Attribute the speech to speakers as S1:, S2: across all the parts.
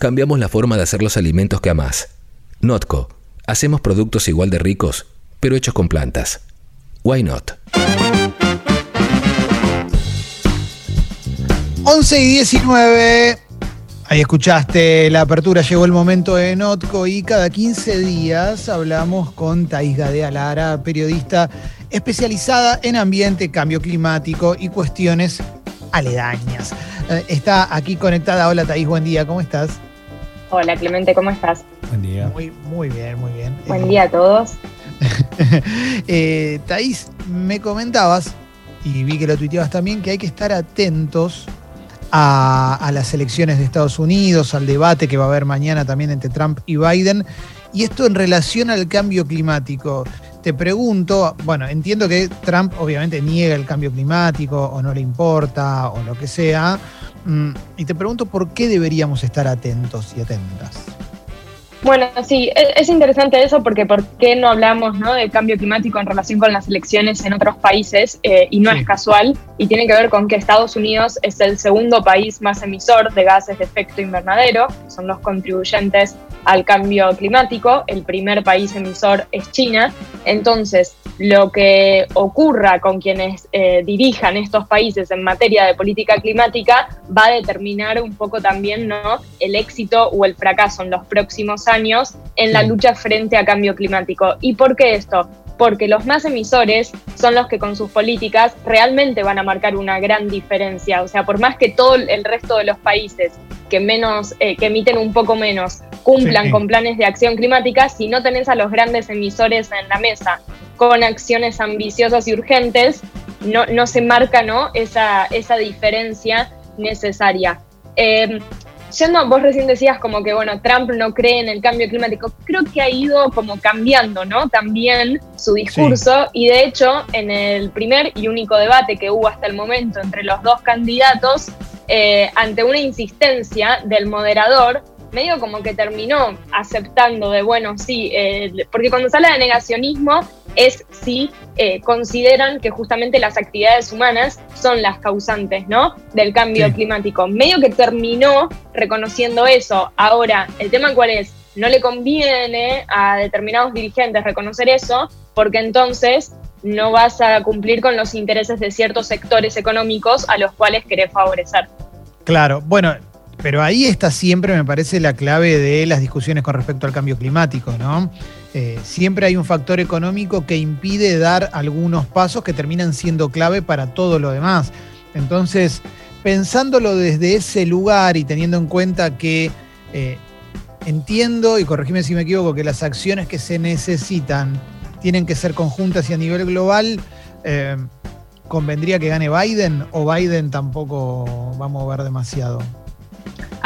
S1: Cambiamos la forma de hacer los alimentos que amás. Notco. Hacemos productos igual de ricos, pero hechos con plantas. Why not?
S2: 11 y 19. Ahí escuchaste la apertura, llegó el momento de Notco y cada 15 días hablamos con Thais Gadea Lara, periodista especializada en ambiente, cambio climático y cuestiones aledañas. Eh, está aquí conectada. Hola Thais, buen día, ¿cómo estás?
S3: Hola Clemente, ¿cómo estás?
S2: Buen día. Muy, muy bien, muy bien.
S3: Buen día a todos.
S2: eh, Thais, me comentabas, y vi que lo tuiteabas también, que hay que estar atentos a, las elecciones de Estados Unidos, al debate que va a haber mañana también entre Trump y Biden. Y esto en relación al cambio climático. Te pregunto, bueno, entiendo que Trump obviamente niega el cambio climático o no le importa o lo que sea, y te pregunto por qué deberíamos estar atentos y atentas.
S3: Bueno, sí, es interesante eso porque ¿por qué no hablamos ¿no? del cambio climático en relación con las elecciones en otros países? Eh, y no es casual, y tiene que ver con que Estados Unidos es el segundo país más emisor de gases de efecto invernadero, que son los contribuyentes al cambio climático. El primer país emisor es China. Entonces, lo que ocurra con quienes eh, dirijan estos países en materia de política climática va a determinar un poco también ¿no? el éxito o el fracaso en los próximos años en la lucha frente a cambio climático. ¿Y por qué esto? Porque los más emisores son los que con sus políticas realmente van a marcar una gran diferencia. O sea, por más que todo el resto de los países que menos, eh, que emiten un poco menos, cumplan con planes de acción climática, si no tenés a los grandes emisores en la mesa con acciones ambiciosas y urgentes, no, no se marca ¿no? Esa, esa diferencia necesaria. Eh, yendo, vos recién decías como que, bueno, Trump no cree en el cambio climático. Creo que ha ido como cambiando, ¿no? También su discurso. Y de hecho, en el primer y único debate que hubo hasta el momento entre los dos candidatos, eh, ante una insistencia del moderador, medio como que terminó aceptando de, bueno, sí, eh, porque cuando sale de negacionismo es si eh, consideran que justamente las actividades humanas son las causantes, ¿no? Del cambio climático. Medio que terminó reconociendo eso. Ahora, el tema cuál es, no le conviene a determinados dirigentes reconocer eso, porque entonces no vas a cumplir con los intereses de ciertos sectores económicos a los cuales querés favorecer.
S2: Claro, bueno, pero ahí está siempre, me parece, la clave de las discusiones con respecto al cambio climático, ¿no? Eh, siempre hay un factor económico que impide dar algunos pasos que terminan siendo clave para todo lo demás. Entonces, pensándolo desde ese lugar y teniendo en cuenta que eh, entiendo, y corregime si me equivoco, que las acciones que se necesitan tienen que ser conjuntas y a nivel global, eh, ¿convendría que gane Biden o Biden tampoco va a mover demasiado?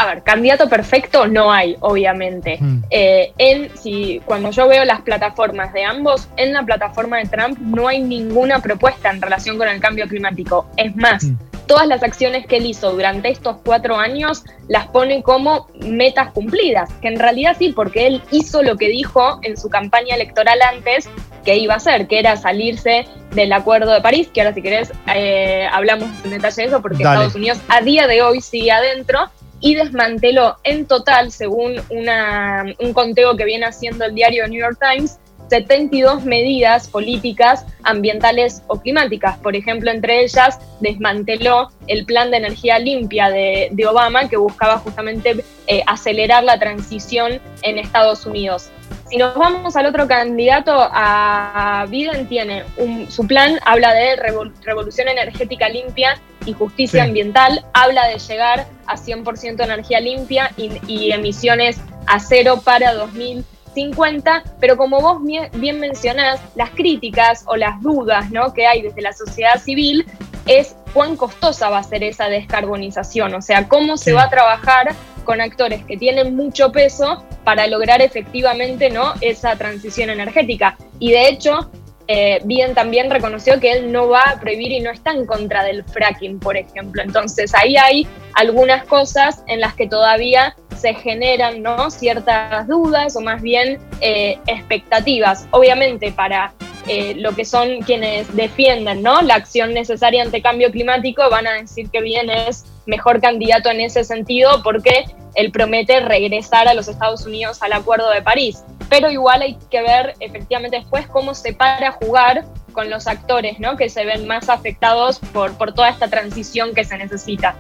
S3: A ver, candidato perfecto no hay, obviamente. Hmm. Eh, en, si, cuando yo veo las plataformas de ambos, en la plataforma de Trump no hay ninguna propuesta en relación con el cambio climático. Es más, hmm. todas las acciones que él hizo durante estos cuatro años las pone como metas cumplidas, que en realidad sí, porque él hizo lo que dijo en su campaña electoral antes que iba a hacer, que era salirse del Acuerdo de París, que ahora si querés eh, hablamos en detalle de eso, porque Estados Unidos a día de hoy sigue adentro, y desmanteló en total, según un conteo que viene haciendo el diario New York Times, 72 medidas políticas ambientales o climáticas. Por ejemplo, entre ellas desmanteló el plan de energía limpia de, Obama que buscaba justamente eh, acelerar la transición en Estados Unidos. Si nos vamos al otro candidato, a Biden tiene su plan, habla de revolución energética limpia y justicia ambiental, habla de llegar a 100% energía limpia y, emisiones a cero para 2050, pero como vos bien mencionás, las críticas o las dudas ¿no? que hay desde la sociedad civil es cuán costosa va a ser esa descarbonización, o sea, cómo se va a trabajar con actores que tienen mucho peso para lograr efectivamente ¿no? esa transición energética. Y de hecho, eh, Bien también reconoció que él no va a prohibir y no está en contra del fracking, por ejemplo. Entonces ahí hay algunas cosas en las que todavía se generan ¿no? ciertas dudas o más bien eh, expectativas. Obviamente para eh, lo que son quienes defienden ¿no? la acción necesaria ante cambio climático van a decir que bien es mejor candidato en ese sentido porque él promete regresar a los Estados Unidos al Acuerdo de París. Pero igual hay que ver efectivamente después cómo se para jugar con los actores ¿no? que se ven más afectados por, por toda esta transición que se necesita.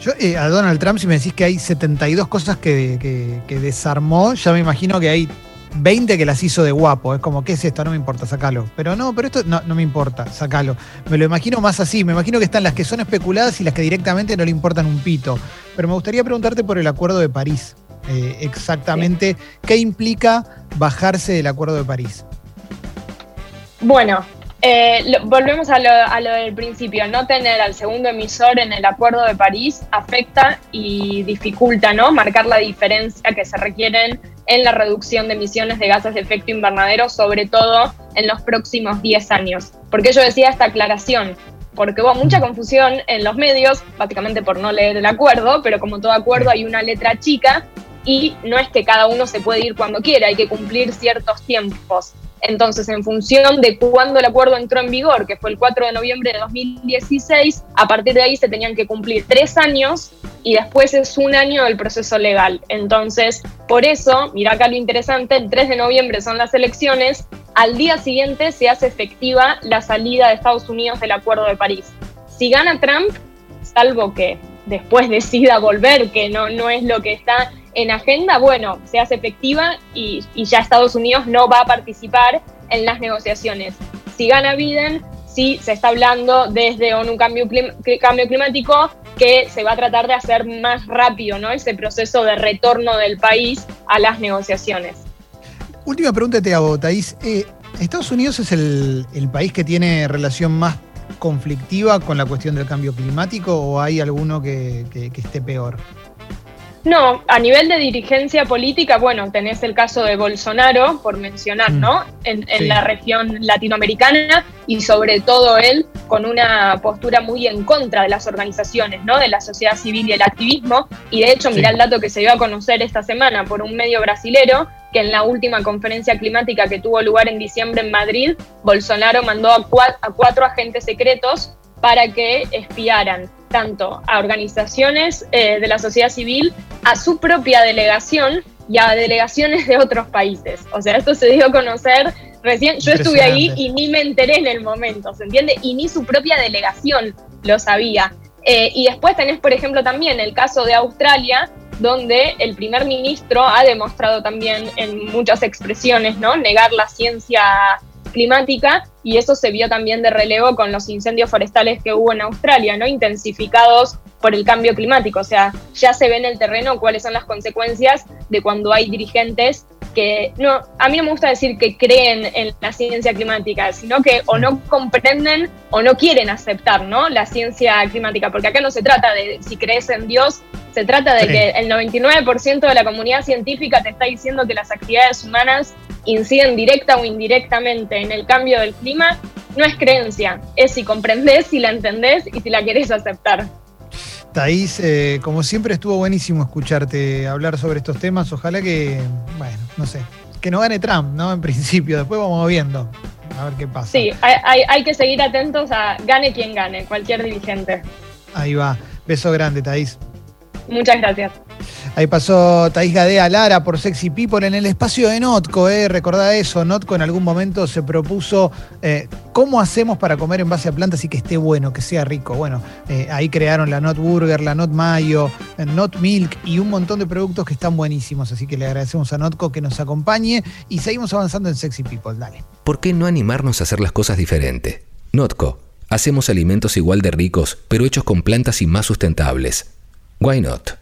S2: Yo eh, a Donald Trump, si me decís que hay 72 cosas que, que desarmó, ya me imagino que hay 20 que las hizo de guapo. Es como, ¿qué es esto? No me importa, sacalo. Pero no, pero esto no, me importa, sacalo. Me lo imagino más así. Me imagino que están las que son especuladas y las que directamente no le importan un pito. Pero me gustaría preguntarte por el Acuerdo de París. Eh, exactamente, ¿qué implica bajarse del Acuerdo de París?
S3: Bueno, eh, volvemos a lo, a lo, del principio. No tener al segundo emisor en el Acuerdo de París afecta y dificulta ¿no? marcar la diferencia que se requieren en la reducción de emisiones de gases de efecto invernadero, sobre todo en los próximos 10 años. Porque yo decía esta aclaración? Porque hubo mucha confusión en los medios, básicamente por no leer el acuerdo, pero como todo acuerdo hay una letra chica y no es que cada uno se puede ir cuando quiera, hay que cumplir ciertos tiempos. Entonces, en función de cuándo el acuerdo entró en vigor, que fue el 4 de noviembre de 2016, a partir de ahí se tenían que cumplir tres años y después es un año del proceso legal. Entonces, por eso, mira acá lo interesante, el 3 de noviembre son las elecciones, al día siguiente se hace efectiva la salida de Estados Unidos del Acuerdo de París. Si gana Trump, salvo que después decida volver, que no, no es lo que está en agenda, bueno, se hace efectiva y, ya Estados Unidos no va a participar en las negociaciones. Si gana Biden, sí se está hablando desde ONU Cambio, Cambio Climático que se va a tratar de hacer más rápido ¿no? ese proceso de retorno del país a las negociaciones.
S2: Última pregunta te hago, Thais. Eh, ¿Estados Unidos es el, país que tiene relación más conflictiva con la cuestión del cambio climático o hay alguno que esté peor?
S3: No, a nivel de dirigencia política, bueno, tenés el caso de Bolsonaro, por mencionar, mm. ¿no? En, la región latinoamericana y sobre todo él con una postura muy en contra de las organizaciones, ¿no? De la sociedad civil y el activismo. Y de hecho, mirá el dato que se dio a conocer esta semana por un medio brasilero, que en la última conferencia climática que tuvo lugar en diciembre en Madrid, Bolsonaro mandó a cuatro agentes secretos para que espiaran tanto a organizaciones eh, de la sociedad civil, a su propia delegación y a delegaciones de otros países. O sea, esto se dio a conocer recién, yo estuve ahí y ni me enteré en el momento, ¿se entiende? Y ni su propia delegación lo sabía. Eh, y después tenés, por ejemplo, también el caso de Australia, donde el primer ministro ha demostrado también en muchas expresiones, ¿no? Negar la ciencia climática y eso se vio también de relevo con los incendios forestales que hubo en Australia, ¿no? Intensificados por el cambio climático, o sea, ya se ve en el terreno cuáles son las consecuencias de cuando hay dirigentes que no, a mí no me gusta decir que creen en la ciencia climática, sino que o no comprenden o no quieren aceptar, ¿no? La ciencia climática, porque acá no se trata de si crees en Dios, se trata de que el 99% de la comunidad científica te está diciendo que las actividades humanas inciden directa o indirectamente en el cambio del clima, no es creencia, es si comprendés, si la entendés y si la querés aceptar.
S2: Thais, eh, como siempre estuvo buenísimo escucharte hablar sobre estos temas. Ojalá que, bueno, no sé, que no gane Trump, ¿no? En principio, después vamos viendo. A ver qué pasa.
S3: Sí, hay, hay que seguir atentos a gane quien gane, cualquier dirigente.
S2: Ahí va. Beso grande, Thais.
S3: Muchas gracias.
S2: Ahí pasó Thais Gadea Lara por Sexy People en el espacio de Notco, ¿eh? Recordá eso, Notco en algún momento se propuso eh, cómo hacemos para comer en base a plantas y que esté bueno, que sea rico. Bueno, eh, ahí crearon la Not Burger, la Not Mayo, eh, Not Milk y un montón de productos que están buenísimos. Así que le agradecemos a Notco que nos acompañe y seguimos avanzando en Sexy People. Dale.
S1: ¿Por qué no animarnos a hacer las cosas diferente? Notco, hacemos alimentos igual de ricos, pero hechos con plantas y más sustentables. Why not?